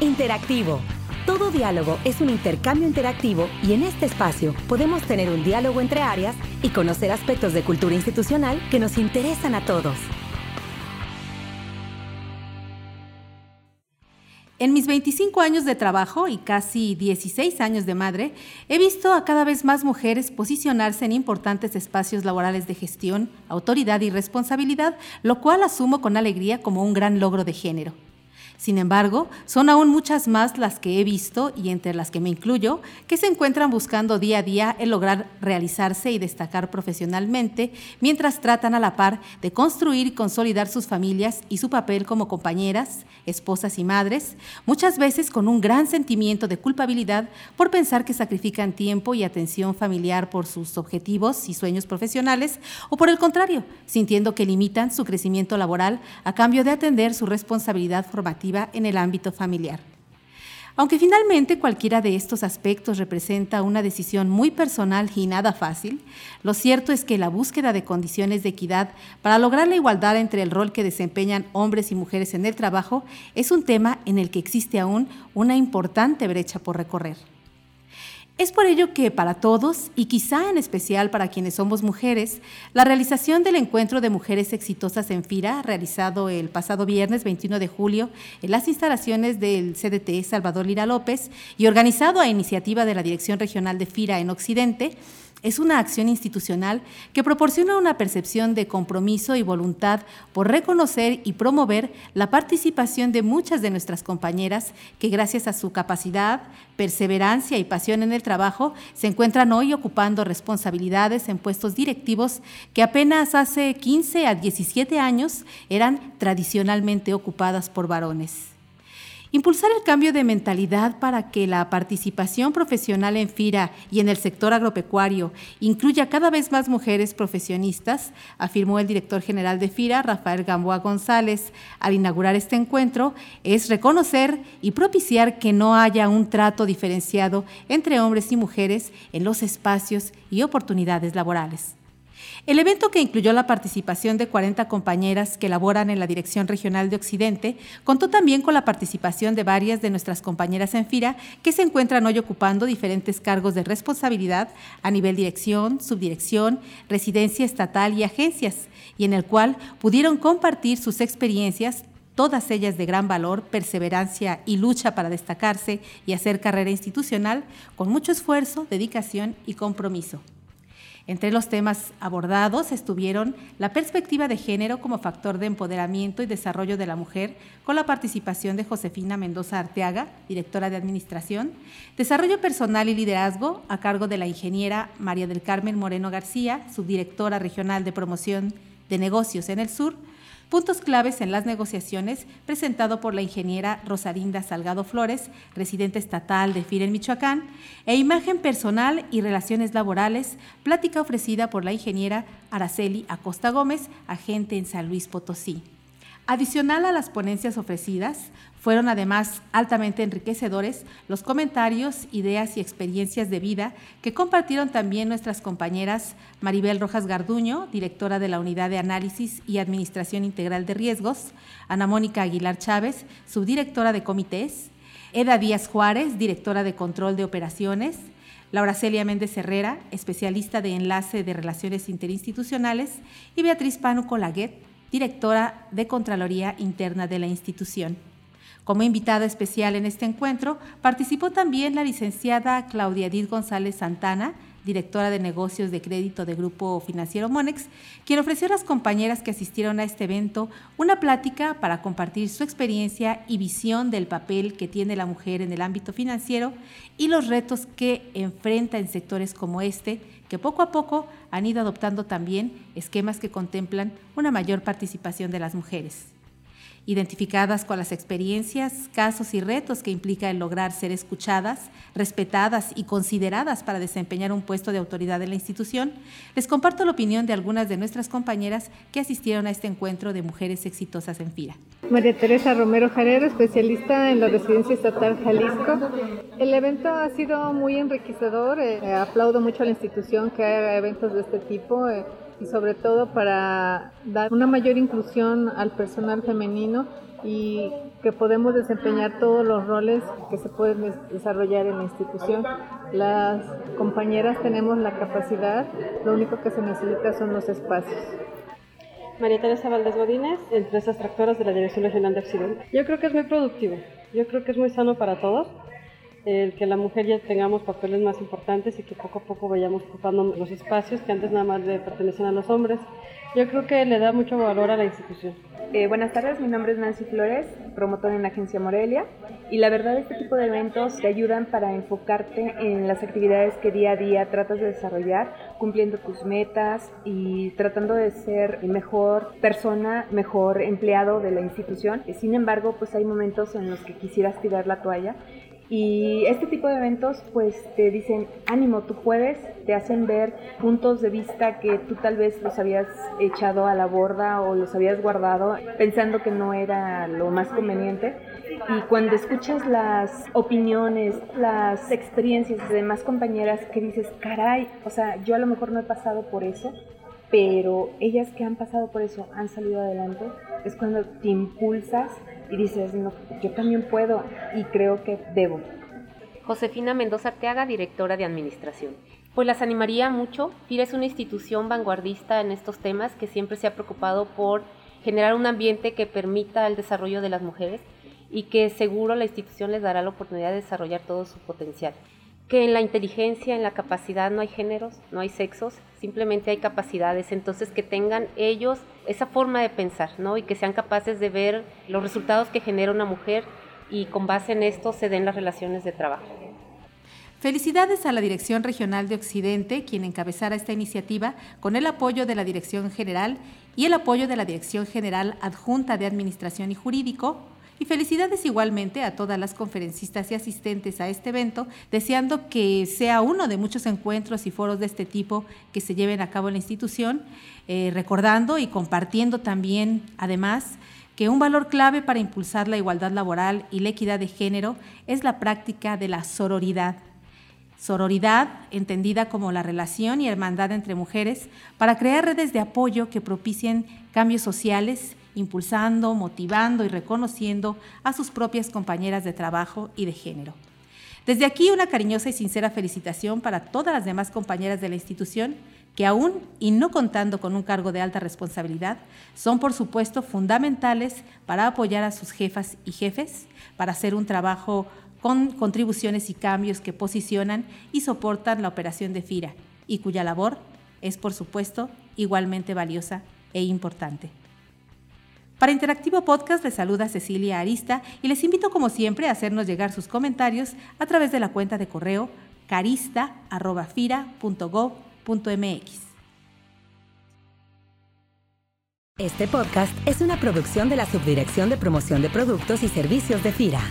Interactivo. Todo diálogo es un intercambio interactivo y en este espacio podemos tener un diálogo entre áreas y conocer aspectos de cultura institucional que nos interesan a todos. En mis 25 años de trabajo y casi 16 años de madre, he visto a cada vez más mujeres posicionarse en importantes espacios laborales de gestión, autoridad y responsabilidad, lo cual asumo con alegría como un gran logro de género. Sin embargo, son aún muchas más las que he visto, y entre las que me incluyo, que se encuentran buscando día a día el lograr realizarse y destacar profesionalmente, mientras tratan a la par de construir y consolidar sus familias y su papel como compañeras, esposas y madres, muchas veces con un gran sentimiento de culpabilidad por pensar que sacrifican tiempo y atención familiar por sus objetivos y sueños profesionales, o por el contrario, sintiendo que limitan su crecimiento laboral a cambio de atender su responsabilidad formativa en el ámbito familiar. Aunque finalmente cualquiera de estos aspectos representa una decisión muy personal y nada fácil, lo cierto es que la búsqueda de condiciones de equidad para lograr la igualdad entre el rol que desempeñan hombres y mujeres en el trabajo es un tema en el que existe aún una importante brecha por recorrer. Es por ello que para todos, y quizá en especial para quienes somos mujeres, la realización del encuentro de mujeres exitosas en FIRA, realizado el pasado viernes 21 de julio en las instalaciones del CDT Salvador Lira López y organizado a iniciativa de la Dirección Regional de FIRA en Occidente, es una acción institucional que proporciona una percepción de compromiso y voluntad por reconocer y promover la participación de muchas de nuestras compañeras que gracias a su capacidad, perseverancia y pasión en el trabajo se encuentran hoy ocupando responsabilidades en puestos directivos que apenas hace 15 a 17 años eran tradicionalmente ocupadas por varones. Impulsar el cambio de mentalidad para que la participación profesional en FIRA y en el sector agropecuario incluya cada vez más mujeres profesionistas, afirmó el director general de FIRA, Rafael Gamboa González, al inaugurar este encuentro, es reconocer y propiciar que no haya un trato diferenciado entre hombres y mujeres en los espacios y oportunidades laborales. El evento, que incluyó la participación de 40 compañeras que laboran en la Dirección Regional de Occidente, contó también con la participación de varias de nuestras compañeras en FIRA que se encuentran hoy ocupando diferentes cargos de responsabilidad a nivel dirección, subdirección, residencia estatal y agencias, y en el cual pudieron compartir sus experiencias todas ellas de gran valor, perseverancia y lucha para destacarse y hacer carrera institucional con mucho esfuerzo, dedicación y compromiso. Entre los temas abordados estuvieron la perspectiva de género como factor de empoderamiento y desarrollo de la mujer, con la participación de Josefina Mendoza Arteaga, directora de Administración, desarrollo personal y liderazgo a cargo de la ingeniera María del Carmen Moreno García, subdirectora regional de promoción de negocios en el sur, Puntos claves en las negociaciones, presentado por la ingeniera Rosarinda Salgado Flores, residente estatal de FIR en Michoacán, e imagen personal y relaciones laborales, plática ofrecida por la ingeniera Araceli Acosta Gómez, agente en San Luis Potosí. Adicional a las ponencias ofrecidas, fueron además altamente enriquecedores los comentarios, ideas y experiencias de vida que compartieron también nuestras compañeras Maribel Rojas Garduño, directora de la Unidad de Análisis y Administración Integral de Riesgos, Ana Mónica Aguilar Chávez, subdirectora de comités, Eda Díaz Juárez, directora de Control de Operaciones, Laura Celia Méndez Herrera, especialista de Enlace de Relaciones Interinstitucionales, y Beatriz Panu Colaguet, directora de Contraloría Interna de la institución. Como invitada especial en este encuentro participó también la licenciada Claudia Edith González Santana, directora de negocios de crédito de Grupo Financiero Monex, quien ofreció a las compañeras que asistieron a este evento una plática para compartir su experiencia y visión del papel que tiene la mujer en el ámbito financiero y los retos que enfrenta en sectores como este que poco a poco han ido adoptando también esquemas que contemplan una mayor participación de las mujeres identificadas con las experiencias, casos y retos que implica el lograr ser escuchadas, respetadas y consideradas para desempeñar un puesto de autoridad en la institución, les comparto la opinión de algunas de nuestras compañeras que asistieron a este encuentro de mujeres exitosas en FIRA. María Teresa Romero Jarero, especialista en la Residencia Estatal Jalisco. El evento ha sido muy enriquecedor, eh, aplaudo mucho a la institución que haga eventos de este tipo. Eh, y sobre todo para dar una mayor inclusión al personal femenino y que podemos desempeñar todos los roles que se pueden desarrollar en la institución. Las compañeras tenemos la capacidad, lo único que se necesita son los espacios. María Teresa Valdés Godínez, empresas tractoras de la Dirección Regional de Occidente. Yo creo que es muy productivo, yo creo que es muy sano para todos el que la mujer ya tengamos papeles más importantes y que poco a poco vayamos ocupando los espacios que antes nada más le pertenecían a los hombres. Yo creo que le da mucho valor a la institución. Eh, buenas tardes, mi nombre es Nancy Flores, promotora en la agencia Morelia y la verdad este tipo de eventos te ayudan para enfocarte en las actividades que día a día tratas de desarrollar, cumpliendo tus metas y tratando de ser mejor persona, mejor empleado de la institución. Sin embargo, pues hay momentos en los que quisieras tirar la toalla y este tipo de eventos pues te dicen, ánimo, tú puedes, te hacen ver puntos de vista que tú tal vez los habías echado a la borda o los habías guardado pensando que no era lo más conveniente. Y cuando escuchas las opiniones, las experiencias de demás compañeras que dices, caray, o sea, yo a lo mejor no he pasado por eso, pero ellas que han pasado por eso han salido adelante, es cuando te impulsas y dices, no, yo también puedo y creo que debo. Josefina Mendoza Arteaga, directora de Administración. Pues las animaría mucho. FIRA es una institución vanguardista en estos temas que siempre se ha preocupado por generar un ambiente que permita el desarrollo de las mujeres y que seguro la institución les dará la oportunidad de desarrollar todo su potencial que en la inteligencia, en la capacidad no hay géneros, no hay sexos, simplemente hay capacidades, entonces que tengan ellos esa forma de pensar, ¿no? Y que sean capaces de ver los resultados que genera una mujer y con base en esto se den las relaciones de trabajo. Felicidades a la Dirección Regional de Occidente, quien encabezara esta iniciativa con el apoyo de la Dirección General y el apoyo de la Dirección General Adjunta de Administración y Jurídico, y felicidades igualmente a todas las conferencistas y asistentes a este evento, deseando que sea uno de muchos encuentros y foros de este tipo que se lleven a cabo en la institución, eh, recordando y compartiendo también, además, que un valor clave para impulsar la igualdad laboral y la equidad de género es la práctica de la sororidad. Sororidad, entendida como la relación y hermandad entre mujeres, para crear redes de apoyo que propicien cambios sociales impulsando, motivando y reconociendo a sus propias compañeras de trabajo y de género. Desde aquí una cariñosa y sincera felicitación para todas las demás compañeras de la institución que aún y no contando con un cargo de alta responsabilidad, son por supuesto fundamentales para apoyar a sus jefas y jefes, para hacer un trabajo con contribuciones y cambios que posicionan y soportan la operación de FIRA y cuya labor es por supuesto igualmente valiosa e importante. Para Interactivo Podcast les saluda Cecilia Arista y les invito como siempre a hacernos llegar sus comentarios a través de la cuenta de correo carista.fira.gov.mx. Este podcast es una producción de la Subdirección de Promoción de Productos y Servicios de FIRA.